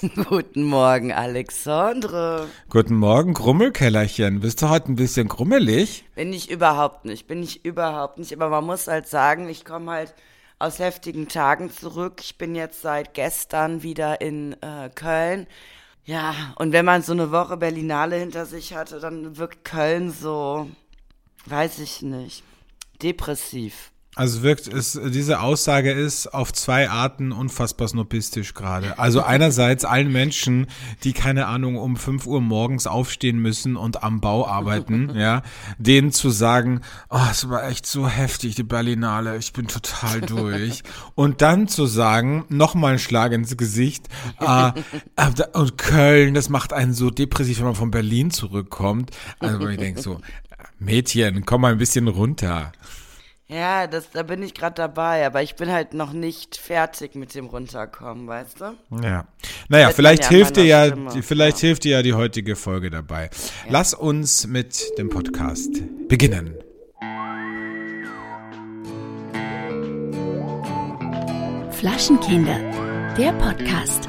Guten Morgen, Alexandre. Guten Morgen, Grummelkellerchen. Bist du heute ein bisschen grummelig? Bin ich überhaupt nicht, bin ich überhaupt nicht. Aber man muss halt sagen, ich komme halt aus heftigen Tagen zurück. Ich bin jetzt seit gestern wieder in äh, Köln. Ja, und wenn man so eine Woche Berlinale hinter sich hatte, dann wirkt Köln so, weiß ich nicht, depressiv. Also wirkt es, diese Aussage ist auf zwei Arten unfassbar snobistisch gerade. Also einerseits allen Menschen, die keine Ahnung um 5 Uhr morgens aufstehen müssen und am Bau arbeiten, ja, denen zu sagen, oh, es war echt so heftig, die Berlinale, ich bin total durch. Und dann zu sagen, nochmal ein Schlag ins Gesicht, äh, und Köln, das macht einen so depressiv, wenn man von Berlin zurückkommt. Also ich denke so, Mädchen, komm mal ein bisschen runter. Ja, das, da bin ich gerade dabei, aber ich bin halt noch nicht fertig mit dem Runterkommen, weißt du? Ja. Naja, vielleicht hilft dir ja, Stimme. vielleicht ja. hilft dir ja die heutige Folge dabei. Ja. Lass uns mit dem Podcast beginnen. Flaschenkinder, der Podcast.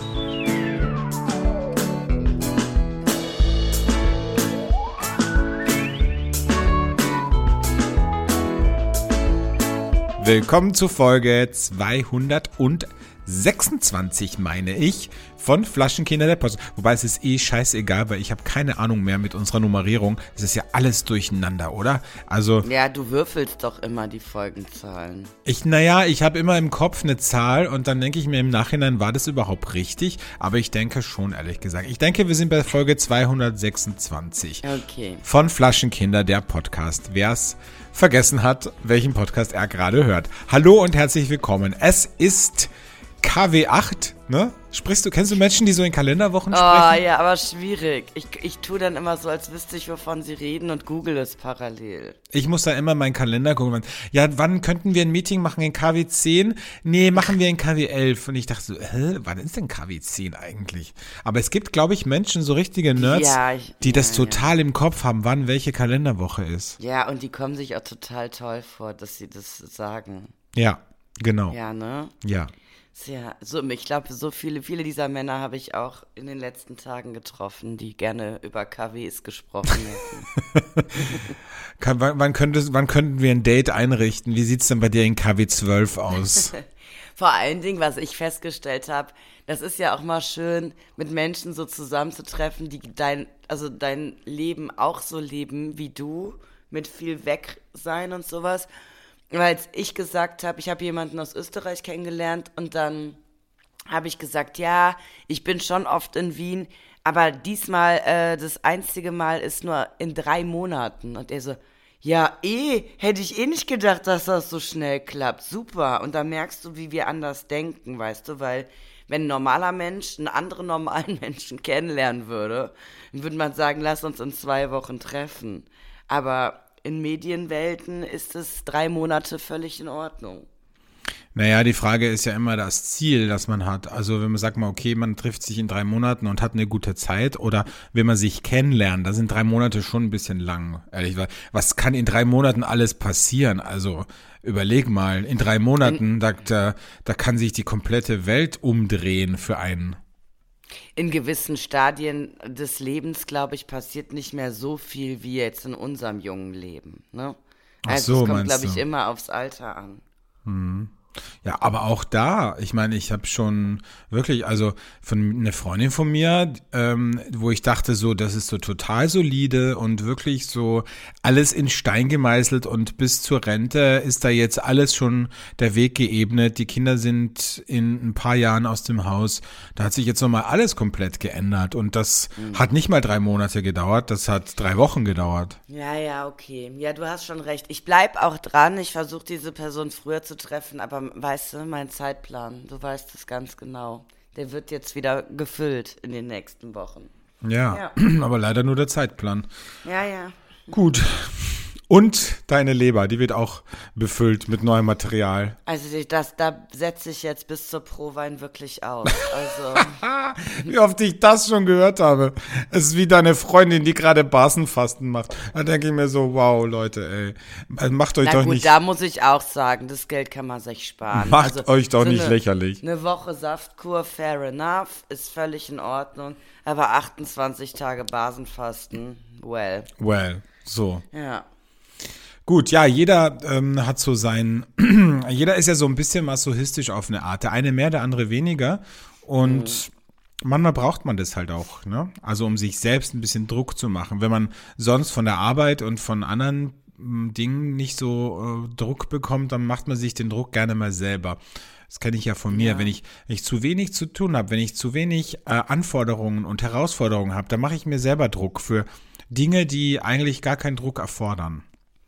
Willkommen zu Folge 226, meine ich, von Flaschenkinder der Post. Wobei es ist eh scheißegal, weil ich habe keine Ahnung mehr mit unserer Nummerierung. Es ist ja alles durcheinander, oder? Also. Ja, du würfelst doch immer die Folgenzahlen. Ich, naja, ich habe immer im Kopf eine Zahl und dann denke ich mir im Nachhinein, war das überhaupt richtig? Aber ich denke schon, ehrlich gesagt. Ich denke, wir sind bei Folge 226. Okay. Von Flaschenkinder, der Podcast. Wer's vergessen hat, welchen Podcast er gerade hört. Hallo und herzlich willkommen. Es ist KW8, ne? Sprichst du, kennst du Menschen, die so in Kalenderwochen sprechen? Ah, ja, aber schwierig. Ich, ich tue dann immer so, als wüsste ich, wovon sie reden und google es parallel. Ich muss da immer meinen Kalender gucken. Ja, wann könnten wir ein Meeting machen in KW 10? Nee, machen wir in KW 11. Und ich dachte so, hä, wann ist denn KW 10 eigentlich? Aber es gibt, glaube ich, Menschen, so richtige Nerds, ja, ich, die ja, das total ja. im Kopf haben, wann welche Kalenderwoche ist. Ja, und die kommen sich auch total toll vor, dass sie das sagen. Ja, genau. Ja, ne? Ja. Sehr, so, ich glaube, so viele, viele dieser Männer habe ich auch in den letzten Tagen getroffen, die gerne über KWs gesprochen hätten. Kann, wann, wann, könnte, wann könnten wir ein Date einrichten? Wie sieht es denn bei dir in KW 12 aus? Vor allen Dingen, was ich festgestellt habe, das ist ja auch mal schön, mit Menschen so zusammenzutreffen, die dein, also dein Leben auch so leben wie du, mit viel weg sein und sowas weil ich gesagt habe, ich habe jemanden aus Österreich kennengelernt und dann habe ich gesagt, ja, ich bin schon oft in Wien, aber diesmal, äh, das einzige Mal ist nur in drei Monaten. Und er so, ja, eh, hätte ich eh nicht gedacht, dass das so schnell klappt. Super. Und da merkst du, wie wir anders denken, weißt du, weil wenn ein normaler Mensch einen anderen normalen Menschen kennenlernen würde, dann würde man sagen, lass uns in zwei Wochen treffen. Aber in Medienwelten ist es drei Monate völlig in Ordnung. Naja, die Frage ist ja immer das Ziel, das man hat. Also wenn man sagt mal, okay, man trifft sich in drei Monaten und hat eine gute Zeit oder wenn man sich kennenlernt, da sind drei Monate schon ein bisschen lang, ehrlich gesagt. Was kann in drei Monaten alles passieren? Also überleg mal, in drei Monaten, da, da, da kann sich die komplette Welt umdrehen für einen in gewissen Stadien des Lebens, glaube ich, passiert nicht mehr so viel wie jetzt in unserem jungen Leben. Ne? Also so, es kommt, glaube ich, immer aufs Alter an. Mhm. Ja, aber auch da, ich meine, ich habe schon wirklich, also von einer Freundin von mir, ähm, wo ich dachte, so, das ist so total solide und wirklich so alles in Stein gemeißelt und bis zur Rente ist da jetzt alles schon der Weg geebnet. Die Kinder sind in ein paar Jahren aus dem Haus. Da hat sich jetzt nochmal alles komplett geändert und das mhm. hat nicht mal drei Monate gedauert, das hat drei Wochen gedauert. Ja, ja, okay. Ja, du hast schon recht. Ich bleib auch dran. Ich versuche diese Person früher zu treffen, aber weißt du, mein Zeitplan, du weißt es ganz genau. Der wird jetzt wieder gefüllt in den nächsten Wochen. Ja, ja. aber leider nur der Zeitplan. Ja, ja. Gut. Und deine Leber, die wird auch befüllt mit neuem Material. Also das, da setze ich jetzt bis zur Prowein wirklich aus. Also Wie oft ich das schon gehört habe. Es ist wie deine Freundin, die gerade Basenfasten macht. Da denke ich mir so, wow, Leute, ey. Macht euch na doch gut, nicht, da muss ich auch sagen, das Geld kann man sich sparen. macht also, euch doch so nicht eine, lächerlich. Eine Woche Saftkur, fair enough, ist völlig in Ordnung. Aber 28 Tage Basenfasten, well, Well, so. ja. Gut, ja, jeder ähm, hat so sein, jeder ist ja so ein bisschen masochistisch auf eine Art. Der eine mehr, der andere weniger. Und manchmal braucht man das halt auch, ne? Also um sich selbst ein bisschen Druck zu machen. Wenn man sonst von der Arbeit und von anderen m, Dingen nicht so äh, Druck bekommt, dann macht man sich den Druck gerne mal selber. Das kenne ich ja von mir. Wenn, ich, wenn ich zu wenig zu tun habe, wenn ich zu wenig äh, Anforderungen und Herausforderungen habe, dann mache ich mir selber Druck für Dinge, die eigentlich gar keinen Druck erfordern.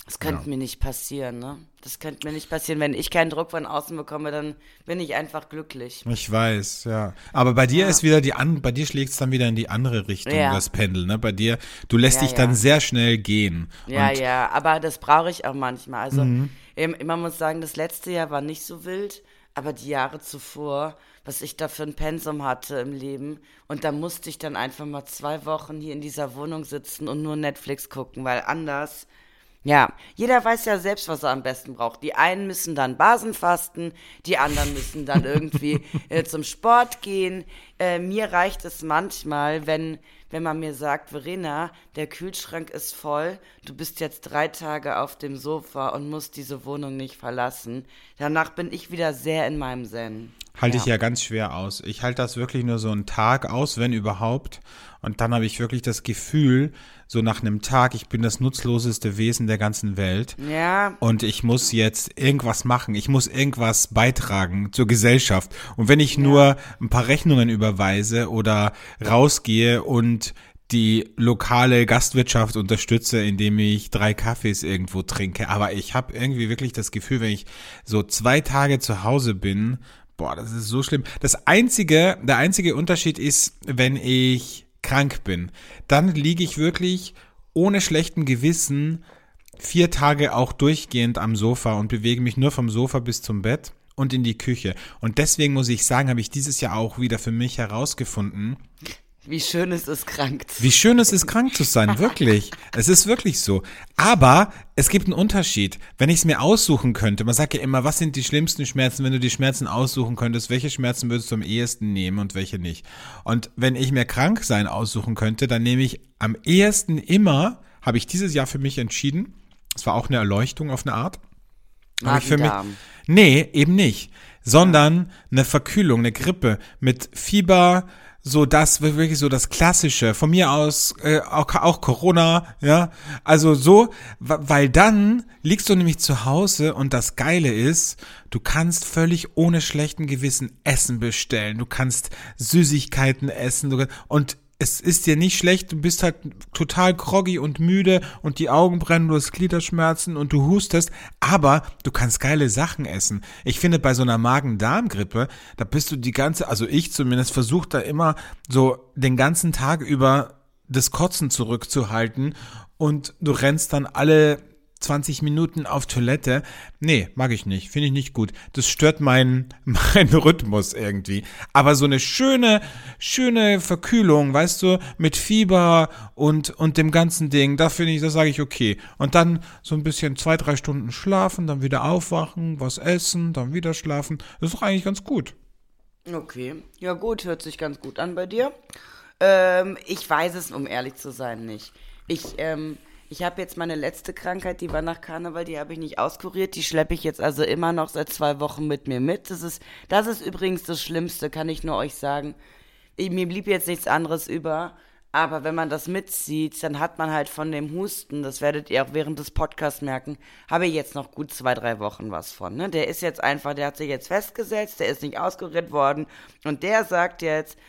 Das könnte mir nicht passieren, ne? Das könnte mir nicht passieren. Wenn ich keinen Druck von außen bekomme, dann bin ich einfach glücklich. Ich weiß, ja. Aber bei dir ist wieder die an, bei dir schlägt es dann wieder in die andere Richtung, Ja. das Pendel, ne? Bei dir, du lässt Ja, dich dann ja. sehr schnell gehen. Ja, Und ja, aber das brauche ich auch manchmal. Also, Mhm. ähm, man muss sagen, das letzte Jahr war nicht so wild, aber die Jahre zuvor, was ich da für ein Pensum hatte im Leben, und da musste ich dann einfach mal zwei Wochen hier in dieser Wohnung sitzen und nur Netflix gucken, weil anders. Ja, jeder weiß ja selbst, was er am besten braucht. Die einen müssen dann Basenfasten, die anderen müssen dann irgendwie äh, zum Sport gehen. Äh, mir reicht es manchmal, wenn, wenn man mir sagt, Verena, der Kühlschrank ist voll, du bist jetzt drei Tage auf dem Sofa und musst diese Wohnung nicht verlassen. Danach bin ich wieder sehr in meinem Zen. halte ich ja ganz schwer aus. Ich halte das wirklich nur so einen Tag aus, wenn überhaupt. Und dann habe ich wirklich das Gefühl, so nach einem Tag, ich bin das nutzloseste Wesen der ganzen Welt. Ja, Und ich muss jetzt irgendwas machen. Ich muss irgendwas beitragen zur Gesellschaft. Und wenn ich nur ein paar Rechnungen überweise oder rausgehe und die lokale Gastwirtschaft unterstütze, indem ich drei Kaffees irgendwo trinke. Aber ich habe irgendwie wirklich das Gefühl, wenn ich so zwei Tage zu Hause bin, boah, das ist so schlimm. Das einzige, der einzige Unterschied ist, wenn ich krank bin. Dann liege ich wirklich ohne schlechten Gewissen vier Tage auch durchgehend am Sofa und bewege mich nur vom Sofa bis zum Bett und in die Küche. Und deswegen muss ich sagen, habe ich dieses Jahr auch wieder für mich herausgefunden, wie schön ist es, krank zu wie schön es ist, krank zu sein, wirklich. Es ist wirklich so. Aber es gibt einen Unterschied. Wenn ich es mir aussuchen könnte, man sagt ja immer, was sind die schlimmsten Schmerzen, wenn du die Schmerzen aussuchen könntest, welche Schmerzen würdest du am ehesten nehmen und welche nicht? Und wenn ich mir krank sein aussuchen könnte, dann nehme ich am ehesten immer, habe ich dieses Jahr für mich entschieden, es war auch eine Erleuchtung auf eine Art, habe ich für mich. Nee, eben nicht. Sondern eine Verkühlung, eine Grippe mit Fieber, so das wirklich so das Klassische. Von mir aus äh, auch, auch Corona, ja. Also so, weil dann liegst du nämlich zu Hause und das Geile ist, du kannst völlig ohne schlechten Gewissen Essen bestellen. Du kannst Süßigkeiten essen und es ist dir nicht schlecht, du bist halt total groggy und müde und die Augen brennen, du hast Gliederschmerzen und du hustest, aber du kannst geile Sachen essen. Ich finde, bei so einer Magen-Darm-Grippe, da bist du die ganze, also ich zumindest, versuche da immer so den ganzen Tag über das Kotzen zurückzuhalten und du rennst dann alle 20 Minuten auf Toilette. Nee, mag ich nicht. Finde ich nicht gut. Das stört meinen meinen Rhythmus irgendwie. Aber so eine schöne, schöne Verkühlung, weißt du, mit Fieber und, und dem ganzen Ding, da finde ich, das sage ich okay. Und dann so ein bisschen zwei, drei Stunden schlafen, dann wieder aufwachen, was essen, dann wieder schlafen. Das ist doch eigentlich ganz gut. Okay, ja gut, hört sich ganz gut an bei dir. Ähm, ich weiß es, um ehrlich zu sein, nicht. Ich, ähm, ich habe jetzt meine letzte Krankheit, die war nach Karneval, die habe ich nicht auskuriert. Die schleppe ich jetzt also immer noch seit zwei Wochen mit mir mit. Das ist, das ist übrigens das Schlimmste, kann ich nur euch sagen. Ich, mir blieb jetzt nichts anderes über. Aber wenn man das mitzieht, dann hat man halt von dem Husten, das werdet ihr auch während des Podcasts merken, habe ich jetzt noch gut zwei, drei Wochen was von. Ne? Der ist jetzt einfach, der hat sich jetzt festgesetzt, der ist nicht auskuriert worden. Und der sagt jetzt,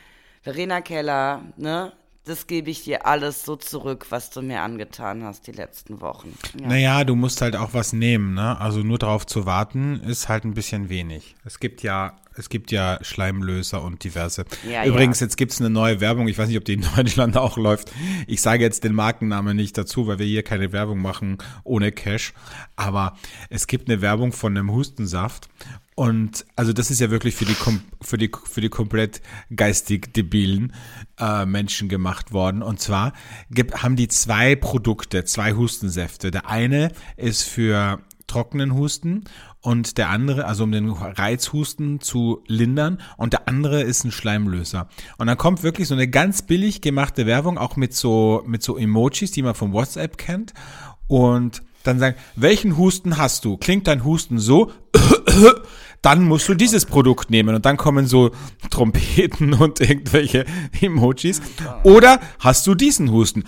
Verena Keller, ne, das gebe ich dir alles so zurück, was du mir angetan hast die letzten Wochen. Ja. Naja, du musst halt auch was nehmen, ne? Also nur darauf zu warten, ist halt ein bisschen wenig. Es gibt ja, es gibt ja Schleimlöser und diverse. Ja, Übrigens, ja. jetzt gibt's eine neue Werbung. Ich weiß nicht, ob die in Deutschland auch läuft. Ich sage jetzt den Markennamen nicht dazu, weil wir hier keine Werbung machen ohne Cash. Aber es gibt eine Werbung von einem Hustensaft. Und also das ist ja wirklich für die für die für die komplett geistig debilen äh, Menschen gemacht worden. Und zwar gibt, haben die zwei Produkte, zwei Hustensäfte. Der eine ist für trockenen Husten und der andere, also um den Reizhusten zu lindern und der andere ist ein Schleimlöser. Und dann kommt wirklich so eine ganz billig gemachte Werbung, auch mit so, mit so Emojis, die man vom WhatsApp kennt. Und dann sagen, welchen Husten hast du? Klingt dein Husten so? Dann musst du dieses Produkt nehmen und dann kommen so Trompeten und irgendwelche Emojis. Oder hast du diesen Husten?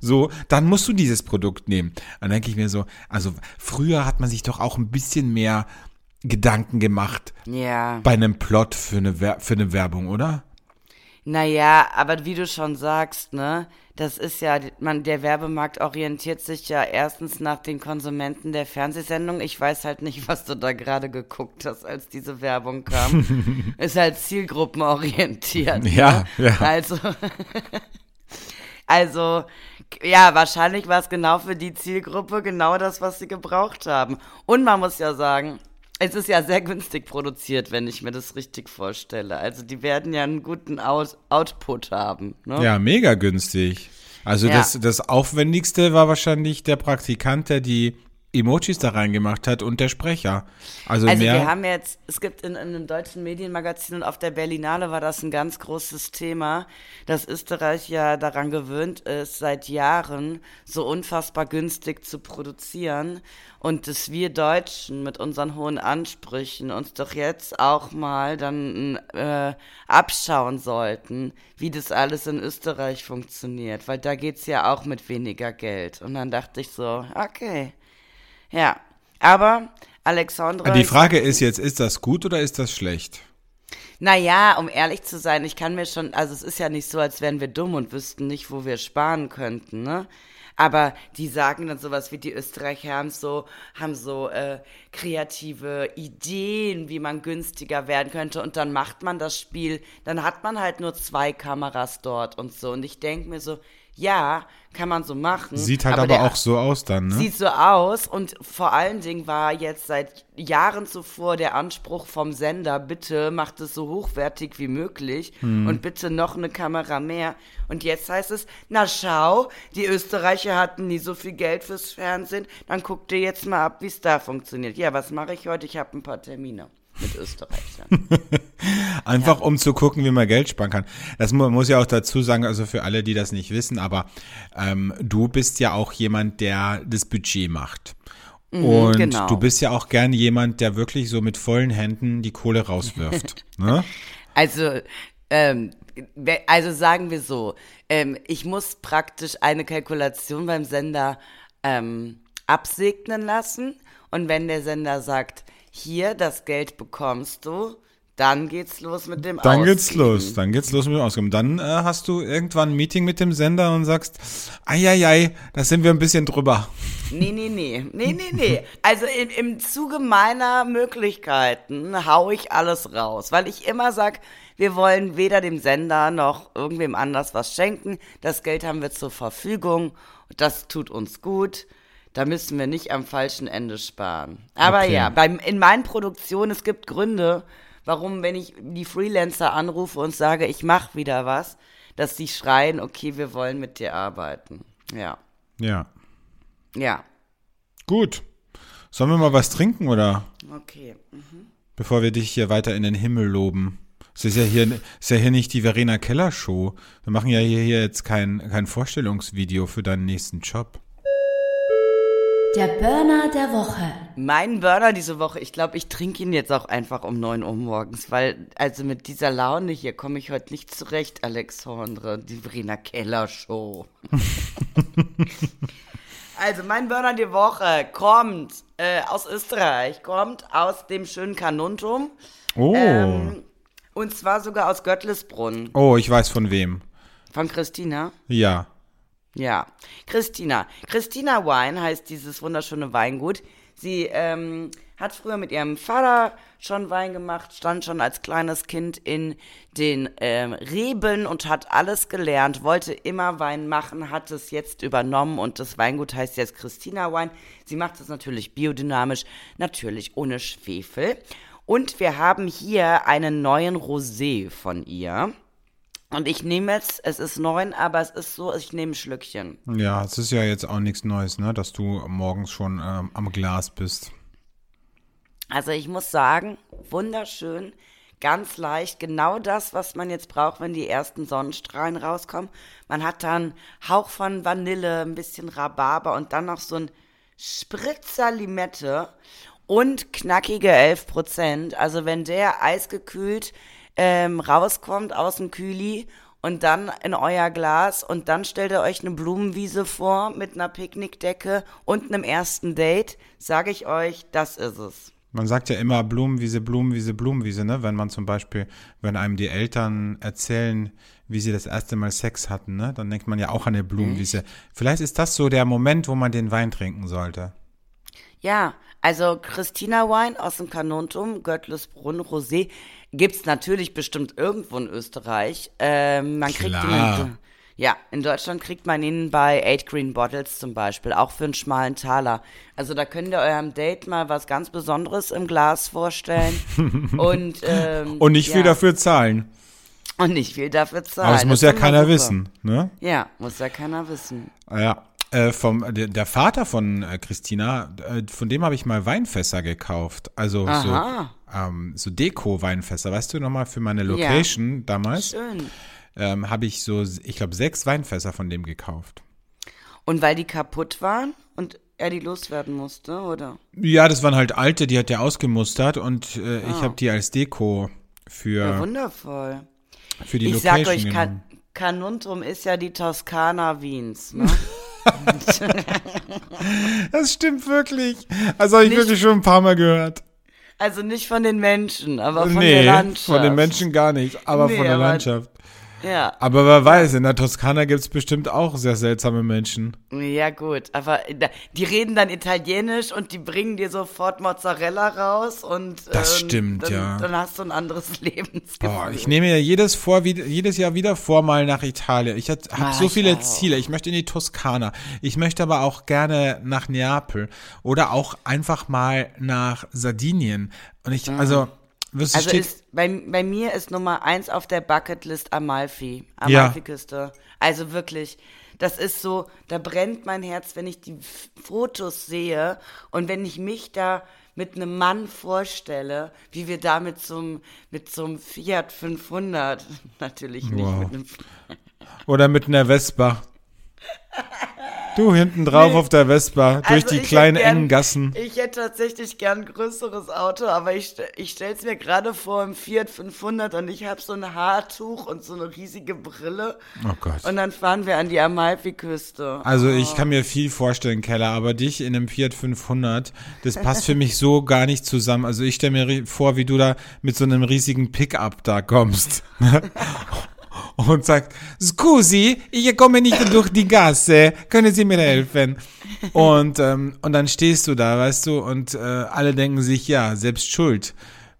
So, dann musst du dieses Produkt nehmen. Dann denke ich mir so, also früher hat man sich doch auch ein bisschen mehr Gedanken gemacht Ja. bei einem Plot für eine, Wer für eine Werbung, oder? Naja, aber wie du schon sagst, ne, das ist ja, man, der Werbemarkt orientiert sich ja erstens nach den Konsumenten der Fernsehsendung. Ich weiß halt nicht, was du da gerade geguckt hast, als diese Werbung kam. ist halt zielgruppenorientiert. Ja, ne? ja. Also, also, ja, wahrscheinlich war es genau für die Zielgruppe genau das, was sie gebraucht haben. Und man muss ja sagen, es ist ja sehr günstig produziert, wenn ich mir das richtig vorstelle. Also die werden ja einen guten Out Output haben. Ne? Ja, mega günstig. Also Ja. das, das Aufwendigste war wahrscheinlich der Praktikant, der die Emojis da reingemacht hat und der Sprecher. Also, Also mehr. wir haben jetzt, es gibt in, in einem deutschen Medienmagazin und auf der Berlinale war das ein ganz großes Thema, dass Österreich ja daran gewöhnt ist, seit Jahren so unfassbar günstig zu produzieren und dass wir Deutschen mit unseren hohen Ansprüchen uns doch jetzt auch mal dann äh, abschauen sollten, wie das alles in Österreich funktioniert, weil da geht's ja auch mit weniger Geld. Und dann dachte ich so, okay, ja, aber Alexandra. die Frage ist jetzt, ist das gut oder ist das schlecht? Naja, um ehrlich zu sein, ich kann mir schon, also es ist ja nicht so, als wären wir dumm und wüssten nicht, wo wir sparen könnten, ne? Aber die sagen dann sowas wie die Österreicher haben so, haben so äh, kreative Ideen, wie man günstiger werden könnte. Und dann macht man das Spiel, dann hat man halt nur zwei Kameras dort und so. Und ich denke mir so, ja, kann man so machen. Sieht halt aber, der- auch so aus dann, ne? Sieht so aus und vor allen Dingen war jetzt seit Jahren zuvor der Anspruch vom Sender, bitte macht es so hochwertig wie möglich Hm. und bitte noch eine Kamera mehr. Und jetzt heißt es, na schau, die Österreicher hatten nie so viel Geld fürs Fernsehen, dann guck dir jetzt mal ab, wie es da funktioniert. Ja, was mache ich heute? Ich habe ein paar Termine mit Österreichern. Einfach um zu gucken, wie man Geld sparen kann. Das mu muss ja auch dazu sagen, also für alle, die das nicht wissen, aber ähm, du bist ja auch jemand, der das Budget macht. Und genau. du bist ja auch gern jemand, der wirklich so mit vollen Händen die Kohle rauswirft. ne? Also, ähm, also sagen wir so, ähm, ich muss praktisch eine Kalkulation beim Sender ähm, absegnen lassen und wenn der Sender sagt, hier, das Geld bekommst du, dann geht's los mit dem Dann geht's los, dann geht's los mit dem Ausgeben. Dann äh, hast du irgendwann ein Meeting mit dem Sender und sagst, eieiei, da sind wir ein bisschen drüber. Nee, nee, nee, nee, nee, nee. Also im, im Zuge meiner Möglichkeiten hau ich alles raus, weil ich immer sag, wir wollen weder dem Sender noch irgendwem anders was schenken. Das Geld haben wir zur Verfügung. Das tut uns gut. Da müssen wir nicht am falschen Ende sparen. Aber Okay. ja, beim, in meinen Produktionen, es gibt Gründe, warum, wenn ich die Freelancer anrufe und sage, ich mache wieder was, dass die schreien, okay, wir wollen mit dir arbeiten. Ja, Ja. ja, Gut. Sollen wir mal was trinken oder? okay. Bevor wir dich hier weiter in den Himmel loben. Es ist ja hier, ist ja hier nicht die Verena Keller Show. Wir machen ja hier, hier jetzt kein, kein Vorstellungsvideo für deinen nächsten Job. Der Burner der Woche. Mein Burner diese Woche, ich glaube, ich trinke ihn jetzt auch einfach um 9 Uhr morgens, weil, also mit dieser Laune hier komme ich heute nicht zurecht, Alexandre, die Verena Keller Show. also, mein Burner die Woche kommt äh, aus Österreich, kommt aus dem schönen Kanuntum. Oh. Ähm, Und zwar sogar aus Göttlisbrunn. Oh, ich weiß von wem. Von Christina. Ja. Ja, Christina. Christina Wine heißt dieses wunderschöne Weingut. Sie ähm, hat früher mit ihrem Vater schon Wein gemacht, stand schon als kleines Kind in den ähm, Reben und hat alles gelernt, wollte immer Wein machen, hat es jetzt übernommen und das Weingut heißt jetzt Christina Wine. Sie macht es natürlich biodynamisch, natürlich ohne Schwefel. Und wir haben hier einen neuen Rosé von ihr. Und ich nehme jetzt, es ist neun, aber es ist so, ich nehme ein Schlückchen. Ja, es ist ja jetzt auch nichts Neues, ne, dass du morgens schon ähm, am Glas bist. Also ich muss sagen, wunderschön, ganz leicht, genau das, was man jetzt braucht, wenn die ersten Sonnenstrahlen rauskommen. Man hat dann Hauch von Vanille, ein bisschen Rhabarber und dann noch so ein Spritzer Limette und knackige 11 Prozent. Also wenn der eisgekühlt ähm, rauskommt aus dem Kühli und dann in euer Glas und dann stellt ihr euch eine Blumenwiese vor mit einer Picknickdecke und einem ersten Date, sage ich euch, das ist es. Man sagt ja immer Blumenwiese, Blumenwiese, Blumenwiese, ne? Wenn man zum Beispiel, wenn einem die Eltern erzählen, wie sie das erste Mal Sex hatten, ne? Dann denkt man ja auch an eine Blumenwiese. Vielleicht ist das so der Moment, wo man den Wein trinken sollte. Ja, also Christina Wein aus dem Kanontum, Göttlisbrunn Rosé, gibt's natürlich bestimmt irgendwo in Österreich. Ähm, man kriegt Klar. ihn. Ja, in Deutschland kriegt man ihn bei Eight Green Bottles zum Beispiel, auch für einen schmalen Taler. Also da könnt ihr eurem Date mal was ganz Besonderes im Glas vorstellen und ähm, Und nicht viel ja, dafür zahlen. und nicht viel dafür zahlen. Aber das muss ist ja keiner super. wissen, ne? Ja, muss ja keiner wissen. Ja. Äh, vom, der, Vater von äh, Christina, äh, von dem habe ich mal Weinfässer gekauft. Also Aha. so, ähm, so Deko-Weinfässer. Weißt du nochmal, für meine Location damals Schön. ähm, habe ich so, ich glaube, sechs Weinfässer von dem gekauft. Und weil die kaputt waren und er die loswerden musste, oder? Ja, das waren halt alte, die hat er ausgemustert und äh, ich habe die als Deko Ja, für, wundervoll. für die ich sag Location euch, genommen. Canuntum ist ja die Toskana Wiens. Ne? Das stimmt wirklich. Das habe ich Nicht- wirklich schon ein paar Mal gehört. Also nicht von den Menschen, aber von nee, der Landschaft. von den Menschen gar nicht, aber Nee, von der aber- Landschaft. Ja, Aber wer weiß, in der Toskana gibt's bestimmt auch sehr seltsame Menschen. ja gut, aber die reden dann Italienisch und die bringen dir sofort Mozzarella raus und Das ähm, stimmt, dann, ja. Dann hast du ein anderes Lebensgefühl. Boah, ich nehme ja jedes, vor, wie, jedes Jahr wieder vor, mal nach Italien. Ich habe Ah, so viele. Ziele. Ich möchte in die Toskana. Ich möchte aber auch gerne nach Neapel oder auch einfach mal nach Sardinien. Und ich, also, wirst Also ist, bei, bei mir ist Nummer eins auf der Bucketlist Amalfi, Ja. Amalfi-Küste. Also wirklich, das ist so, da brennt mein Herz, wenn ich die Fotos sehe und wenn ich mich da mit einem Mann vorstelle, wie wir da mit so einem, mit so einem Fiat 500, natürlich nicht Wow. mit einem, oder mit einer Vespa. Du hinten drauf auf der Vespa, durch Also die kleinen gern- engen Gassen. Ich hätte tatsächlich gern ein größeres Auto, aber ich, ich stell's mir gerade vor im Fiat 500 und ich habe so ein Haartuch und so eine riesige Brille. Oh Gott. Und dann fahren wir an die Amalfi-Küste. Also ich kann mir viel vorstellen, Keller, aber dich in einem Fiat 500, das passt für mich so gar nicht zusammen. Also ich stelle mir vor, wie du da mit so einem riesigen Pickup da kommst. Und sagst, Scusi, ich komme nicht durch die Gasse, können Sie mir helfen? Und, ähm, und dann stehst du da, weißt du, und äh, alle denken sich, ja, selbst schuld.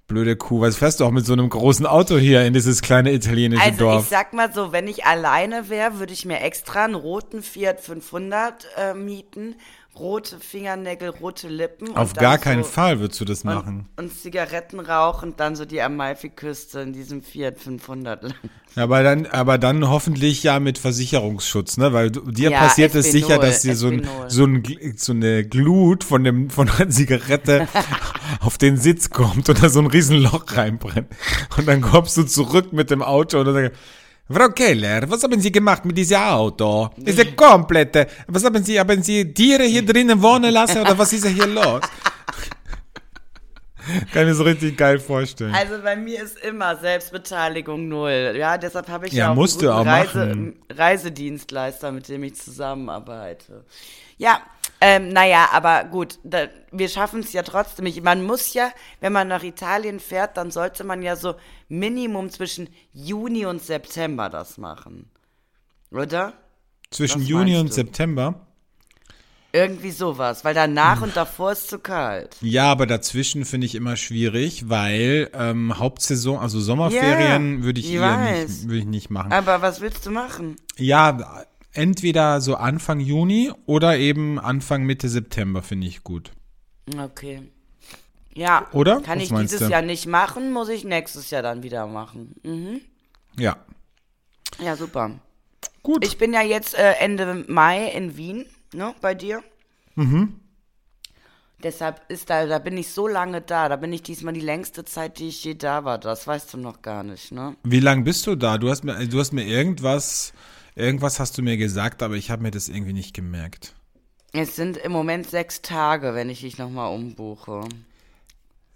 Blöde Kuh, was fährst du auch mit so einem großen Auto hier in dieses kleine italienische Also Dorf? ich sag mal so, wenn ich alleine wäre, würde ich mir extra einen roten Fiat 500 äh, mieten, rote Fingernägel, rote Lippen. Auf gar keinen so, Fall würdest du das machen. Und, Zigaretten rauchen und dann so die Amalfi-Küste in diesem Fiat 500 lang. Ja, aber dann, aber dann hoffentlich ja mit Versicherungsschutz, ne? Weil dir Ja, passiert es SP0, sicher, dass dir so, ein, SP0. so, ein, so eine Glut von dem von einer Zigarette auf den Sitz kommt und da so ein Riesenloch reinbrennt. Und dann kommst du zurück mit dem Auto und dann sagst Frau Keller, was haben Sie gemacht mit diesem Auto? Ist ja komplett. Was haben Sie, haben Sie Tiere hier drinnen wohnen lassen oder was ist hier los? Kann ich mir so richtig geil vorstellen. Also bei mir ist immer Selbstbeteiligung null. Ja, deshalb habe ich Ja, ja, auch musst einen auch Reise. Reisedienstleister, mit dem ich zusammenarbeite. Ja, Ähm, naja, aber gut, da, wir schaffen es ja trotzdem nicht. Man muss ja, wenn man nach Italien fährt, dann sollte man ja so Minimum zwischen Juni und September das machen. Oder? Zwischen Was Juni und du? September. Irgendwie sowas, weil danach und davor ist zu kalt. Ja, aber dazwischen finde ich immer schwierig, weil ähm, Hauptsaison, also Sommerferien Ja, würde ich ich nicht, würde ich nicht machen. Aber was willst du machen? Ja, entweder so Anfang Juni oder eben Anfang Mitte September finde ich gut. Okay. Ja, Oder? kann Was ich dieses du? Jahr nicht machen, muss ich nächstes Jahr dann wieder machen. Mhm. Ja. Ja, super. Gut. Ich bin ja jetzt äh, Ende Mai in Wien, ne, bei dir. Mhm. Deshalb ist da, da bin ich so lange da. Da bin ich diesmal die längste Zeit, die ich je da war. Das weißt du noch gar nicht, ne? Wie lang bist du da? Du hast mir, du hast mir irgendwas, irgendwas hast du mir gesagt, aber ich habe mir das irgendwie nicht gemerkt. Es sind im Moment sechs Tage, wenn ich dich nochmal umbuche.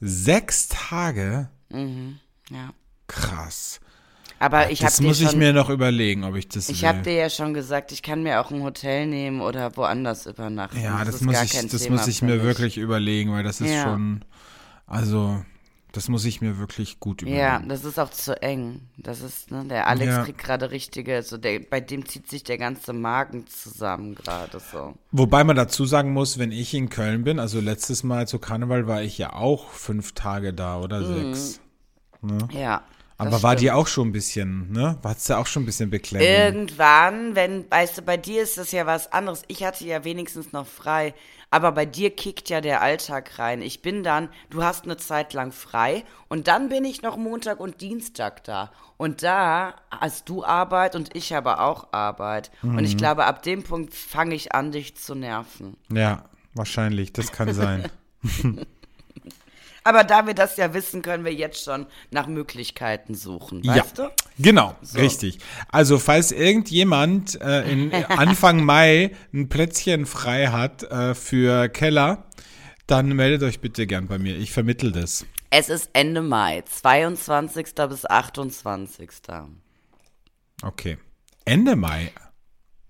Sechs Tage? Ja. Krass. Aber ich habe Das muss ich schon, mir noch überlegen, ob ich das ich habe dir ja schon gesagt, ich kann mir auch ein Hotel nehmen oder woanders übernachten. ja, das, ist muss ich, kein das Thema muss ich mir wirklich überlegen, weil das ist Ja. schon, also, das muss ich mir wirklich gut überlegen. Ja, das ist auch zu eng. Das ist, ne, der Alex Ja. kriegt gerade richtige, so der, bei dem zieht sich der ganze Magen zusammen gerade so. Wobei man dazu sagen muss, wenn ich in Köln bin, also letztes Mal zu Karneval war ich ja auch fünf Tage da oder sechs. Ja. Aber Mhm. war dir auch schon ein bisschen, ne? Warst du auch schon ein bisschen beklemmt? Irgendwann, wenn, weißt du, bei dir ist das ja was anderes. Ich hatte ja wenigstens noch frei. Aber bei dir kickt ja der Alltag rein. Ich bin dann, du hast eine Zeit lang frei und dann bin ich noch Montag und Dienstag da. Und da hast du Arbeit und ich habe auch Arbeit. Und Mhm. ich glaube, ab dem Punkt fange ich an, dich zu nerven. Ja, wahrscheinlich, das kann sein. Aber da wir das ja wissen, können wir jetzt schon nach Möglichkeiten suchen, weißt ja, du? genau, richtig. Also falls irgendjemand äh, in Anfang Mai ein Plätzchen frei hat äh, für Keller, dann meldet euch bitte gern bei mir. Ich vermittel das. Es ist Ende Mai, 22. bis 28. Okay. Ende Mai.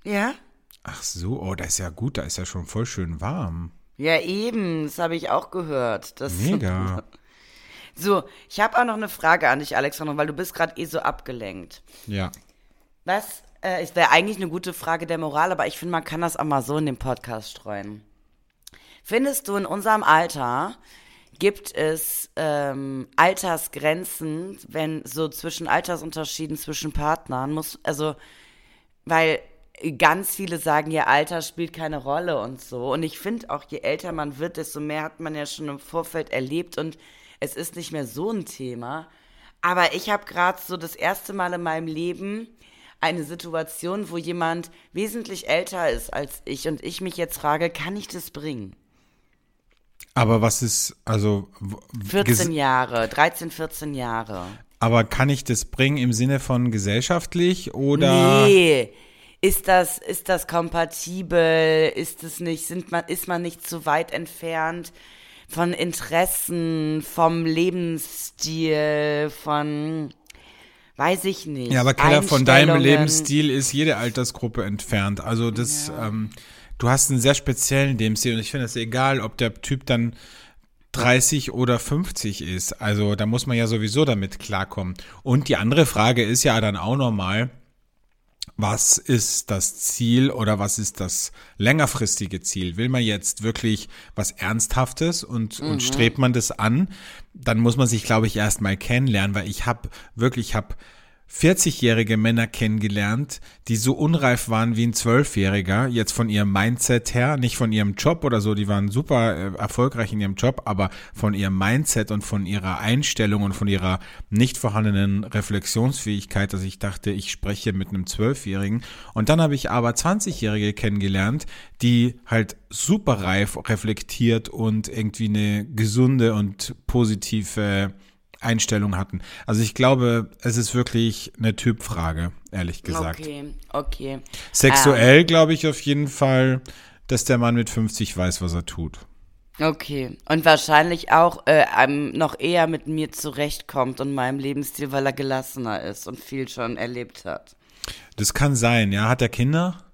Ja? Ach so, oh, das ist ja gut, da ist ja schon voll schön warm. Ja, eben, das habe ich auch gehört. Das Mega. So, ich habe auch noch eine Frage an dich, Alexander, weil du bist gerade eh so abgelenkt. Ja. Was, äh, es wäre eigentlich eine gute Frage der Moral, aber ich finde, man kann das auch mal so in den Podcast streuen. Findest du, in unserem Alter gibt es ähm, Altersgrenzen, wenn so zwischen Altersunterschieden zwischen Partnern muss, also, weil ganz viele sagen, ja, Alter spielt keine Rolle und so. Und ich finde auch, je älter man wird, desto mehr hat man ja schon im Vorfeld erlebt und es ist nicht mehr so ein Thema. Aber ich habe gerade so das erste Mal in meinem Leben eine Situation, wo jemand wesentlich älter ist als ich und ich mich jetzt frage, kann ich das bringen? Aber was ist, also, w- 14 ges- Jahre, 13, 14 Jahre. aber kann ich das bringen im Sinne von gesellschaftlich oder? Nee. Ist das, ist das kompatibel? Ist es nicht, sind man, ist man nicht zu weit entfernt von Interessen, vom Lebensstil, von, weiß ich nicht. Ja, aber Keller, von deinem? Lebensstil ist jede Altersgruppe entfernt. Also das, ähm, du hast einen sehr speziellen Lebensstil und ich finde es egal, ob der Typ dann 30 oder 50 ist. Also da muss man ja sowieso damit klarkommen. Und die andere Frage ist ja dann auch normal, was ist das Ziel oder was ist das längerfristige Ziel? Will man jetzt wirklich was Ernsthaftes und, und strebt man das an, dann muss man sich, glaube ich, erstmal kennenlernen, weil ich habe wirklich, ich habe 40-jährige Männer kennengelernt, die so unreif waren wie ein Zwölfjähriger, jetzt von ihrem Mindset her, nicht von ihrem Job oder so, die waren super äh, erfolgreich in ihrem Job, aber von ihrem Mindset und von ihrer Einstellung und von ihrer nicht vorhandenen Reflexionsfähigkeit, dass ich dachte, ich spreche mit einem Zwölfjährigen. Und dann habe ich aber 20-Jährige kennengelernt, die halt super reif, reflektiert und irgendwie eine gesunde und positive Einstellung hatten. Also ich glaube, es ist wirklich eine Typfrage, ehrlich gesagt. Okay, okay. Sexuell glaube ich auf jeden Fall, dass der Mann mit 50 weiß, was er tut. Okay. Und wahrscheinlich auch äh, ähm, noch eher mit mir zurechtkommt und meinem Lebensstil, weil er gelassener ist und viel schon erlebt hat. Das kann sein, ja. Hat er Kinder?